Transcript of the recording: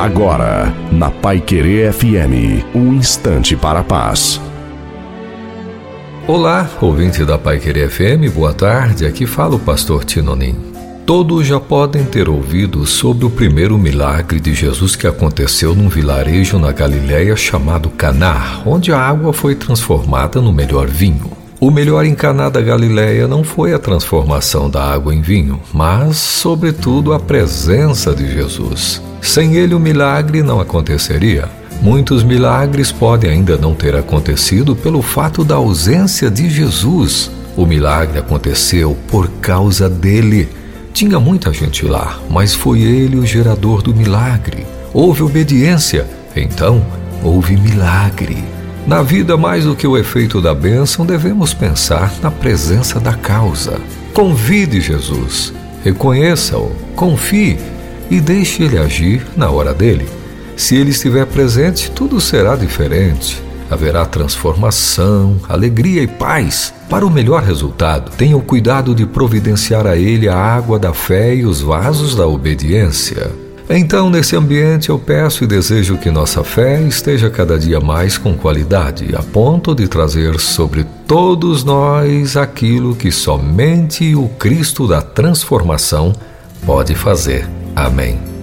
Agora, na Pai Querer FM, um instante para a paz. Olá, ouvinte da Pai Querer FM, boa tarde. Aqui fala o pastor Tinonim. Todos já podem ter ouvido sobre o primeiro milagre de Jesus que aconteceu num vilarejo na Galiléia chamado Caná, onde a água foi transformada no melhor vinho. O melhor em da Galiléia não foi a transformação da água em vinho, mas, sobretudo, a presença de Jesus. Sem ele, o milagre não aconteceria. Muitos milagres podem ainda não ter acontecido pelo fato da ausência de Jesus. O milagre aconteceu por causa dele. Tinha muita gente lá, mas foi ele o gerador do milagre. Houve obediência, então houve milagre. Na vida, mais do que o efeito da bênção, devemos pensar na presença da causa. Convide Jesus, reconheça-o, confie e deixe ele agir na hora dele. Se ele estiver presente, tudo será diferente. Haverá transformação, alegria e paz. Para o melhor resultado, tenha o cuidado de providenciar a ele a água da fé e os vasos da obediência. Então, nesse ambiente, eu peço e desejo que nossa fé esteja cada dia mais com qualidade, a ponto de trazer sobre todos nós aquilo que somente o Cristo da transformação pode fazer. Amém.